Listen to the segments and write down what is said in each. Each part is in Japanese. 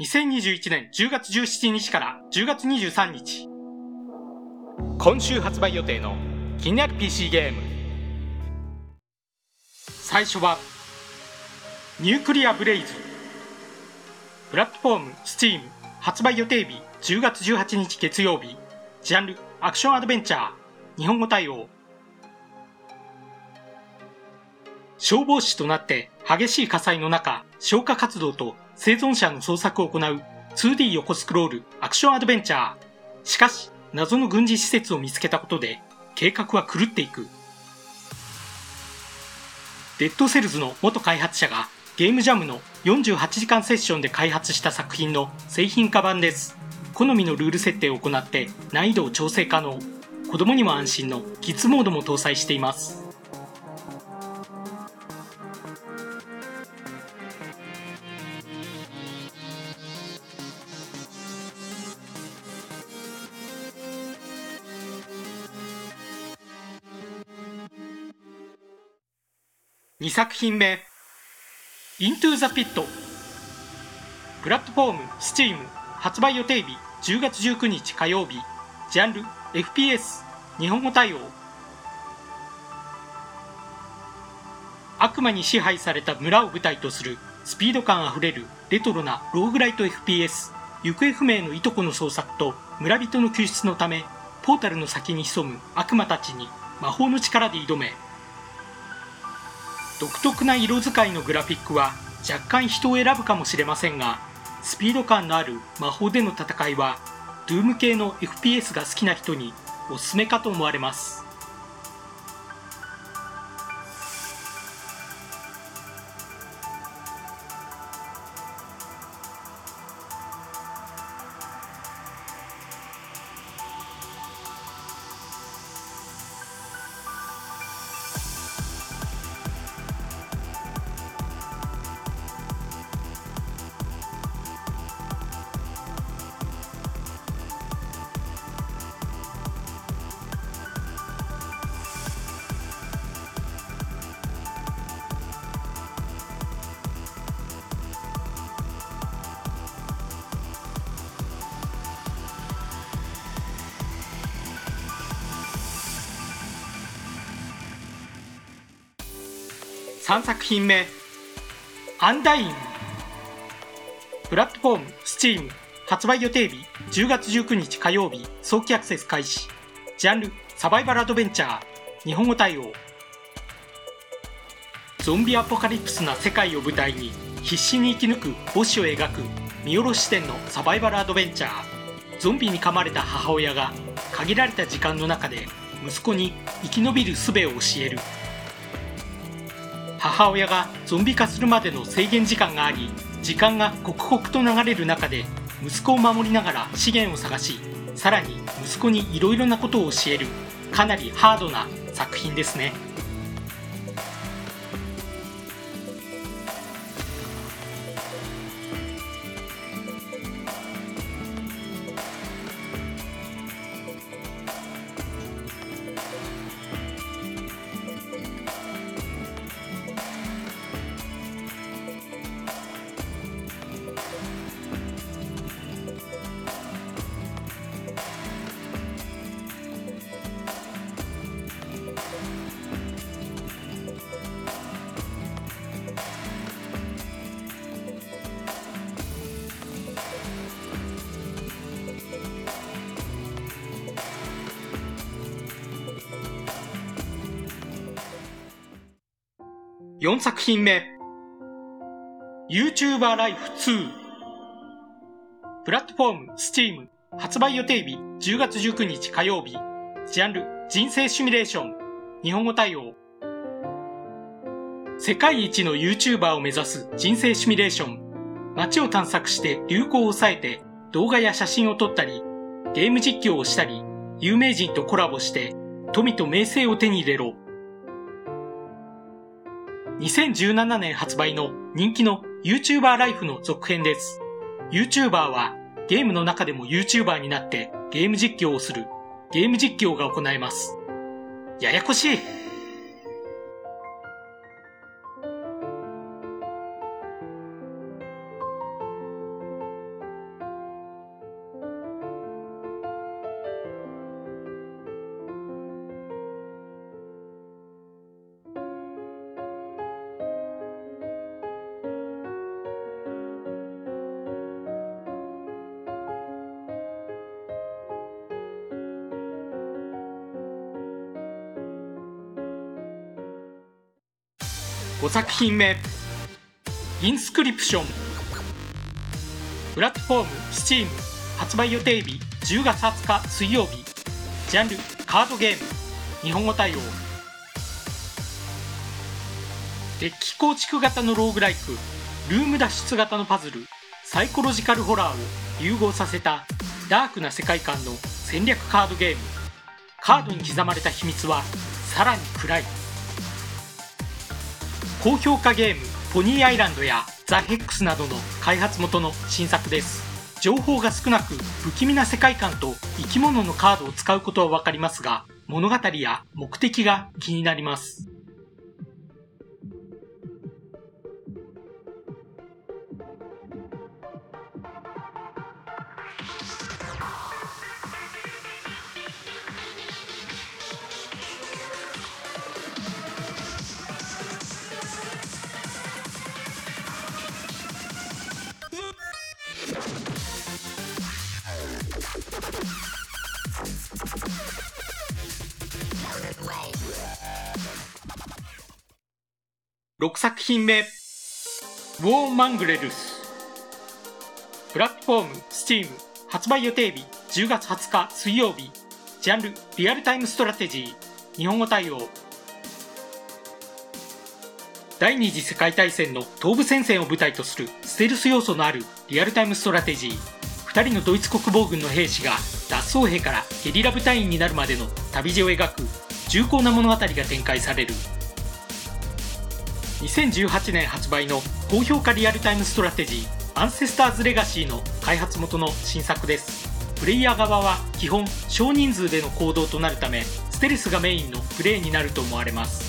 2021年10月17日から10月23日。今週発売予定の気になる PC ゲーム。最初はニュークリアブレイズ。プラットフォーム Steam 発売予定日10月18日月曜日。ジャンルアクションアドベンチャー。日本語対応。消防士となって激しい火災の中消火活動と生存者の捜索を行う 2D 横スクロールアクションアドベンチャー。しかし謎の軍事施設を見つけたことで計画は狂っていく。 Dead Cells の元開発者がゲームジャムの48時間セッションで開発した作品の製品化版です。好みのルール設定を行って難易度を調整可能。子供にも安心のキッズモードも搭載しています。2作品目。Into the Pit プラットフォーム Steam 発売予定日10月19日火曜日。ジャンル FPS 日本語対応。悪魔に支配された村を舞台とするスピード感あふれるレトロなローグライト FPS 行方不明のいとこの捜索と村人の救出のためポータルの先に潜む悪魔たちに魔法の力で挑め。独特な色使いのグラフィックは若干人を選ぶかもしれませんがスピード感のある魔法での戦いはドゥーム系の FPS が好きな人におすすめかと思われます。3作品目アンダインプラットフォーム Steam 発売予定日10月19日火曜日早期アクセス開始。ジャンルサバイバルアドベンチャー日本語対応。ゾンビアポカリプスな世界を舞台に必死に生き抜く母子を描く見下ろし視点のサバイバルアドベンチャー。ゾンビに噛まれた母親が限られた時間の中で息子に生き延びる術を教える。母親がゾンビ化するまでの制限時間があり時間が刻々と流れる中で息子を守りながら資源を探しさらに息子にいろいろなことを教える。かなりハードな作品ですね。4作品目。YouTuber Life 2プラットフォーム Steam 発売予定日10月19日火曜日。ジャンル人生シミュレーション。日本語対応。世界一の YouTuber を目指す人生シミュレーション。街を探索して流行を抑えて動画や写真を撮ったりゲーム実況をしたり有名人とコラボして富と名声を手に入れろ。2017年発売の人気の YouTuber ライフの続編です。YouTuber はゲームの中でも YouTuber になってゲーム実況をするゲーム実況が行えます。ややこしい5作品目。インスクリプション。プラットフォーム Steam 発売予定日10月20日水曜日。ジャンルカードゲーム。日本語対応。デッキ構築型のローグライクルーム脱出型のパズル。サイコロジカルホラーを融合させたダークな世界観の戦略カードゲーム。カードに刻まれた秘密はさらに暗い。高評価ゲームポニーアイランドやザ・ヘックスなどの開発元の新作です。情報が少なく不気味な世界観と生き物のカードを使うことはわかりますが物語や目的が気になります。6作品目。 War Mongrels プラットフォーム Steam 発売予定日。10月20日水曜日。ジャンル。リアルタイムストラテジー。日本語対応。第二次世界大戦の東部戦線を舞台とする。ステルス要素のある。リアルタイムストラテジー。2人のドイツ国防軍の兵士が脱走兵からゲリラ部隊員になるまでの旅路を描く重厚な物語が展開される。2018年発売の高評価リアルタイムストラテジー Ancestors Legacy の開発元の新作です。プレイヤー側は基本少人数での行動となるためステルスがメインのプレイになると思われます。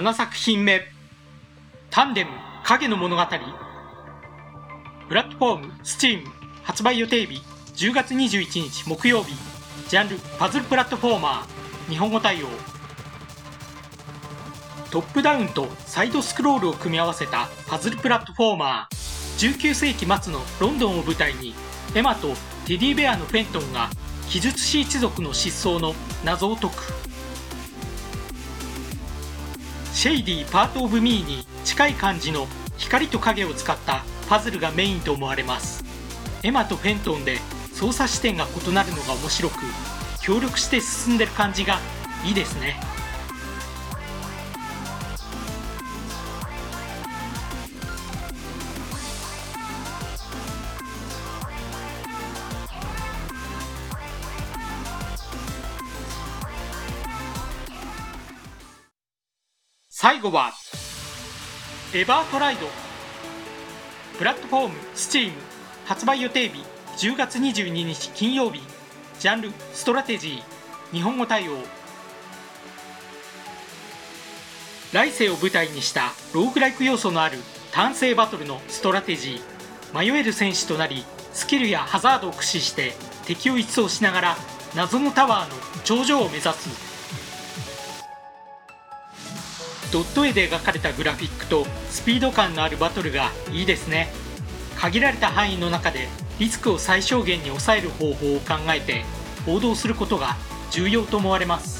7作品目。タンデム影の物語。プラットフォーム Steam 発売予定日10月21日木曜日。ジャンルパズルプラットフォーマー。日本語対応。トップダウンとサイドスクロールを組み合わせたパズルプラットフォーマー。19世紀末のロンドンを舞台にエマとテディベアのフェントンが記述師一族の失踪の謎を解く。 Shady Part of Me に近い感じの光と影を使ったパズルがメインと思われます。エマとフェントンで操作視点が異なるのが面白く協力して進んでる感じがいいですね。最後は Evertried。プラットフォーム Steam 発売予定日10月22日金曜日。ジャンルストラテジー。日本語対応。来世を舞台にしたローグライク要素のあるターン制バトルのストラテジー。迷える戦士となりスキルやハザードを駆使して敵を一掃しながら謎のタワーの頂上を目指す。ドット絵で描かれたグラフィックとスピード感のあるバトルがいいですね。限られた範囲の中でリスクを最小限に抑える方法を考えて行動することが重要と思われます。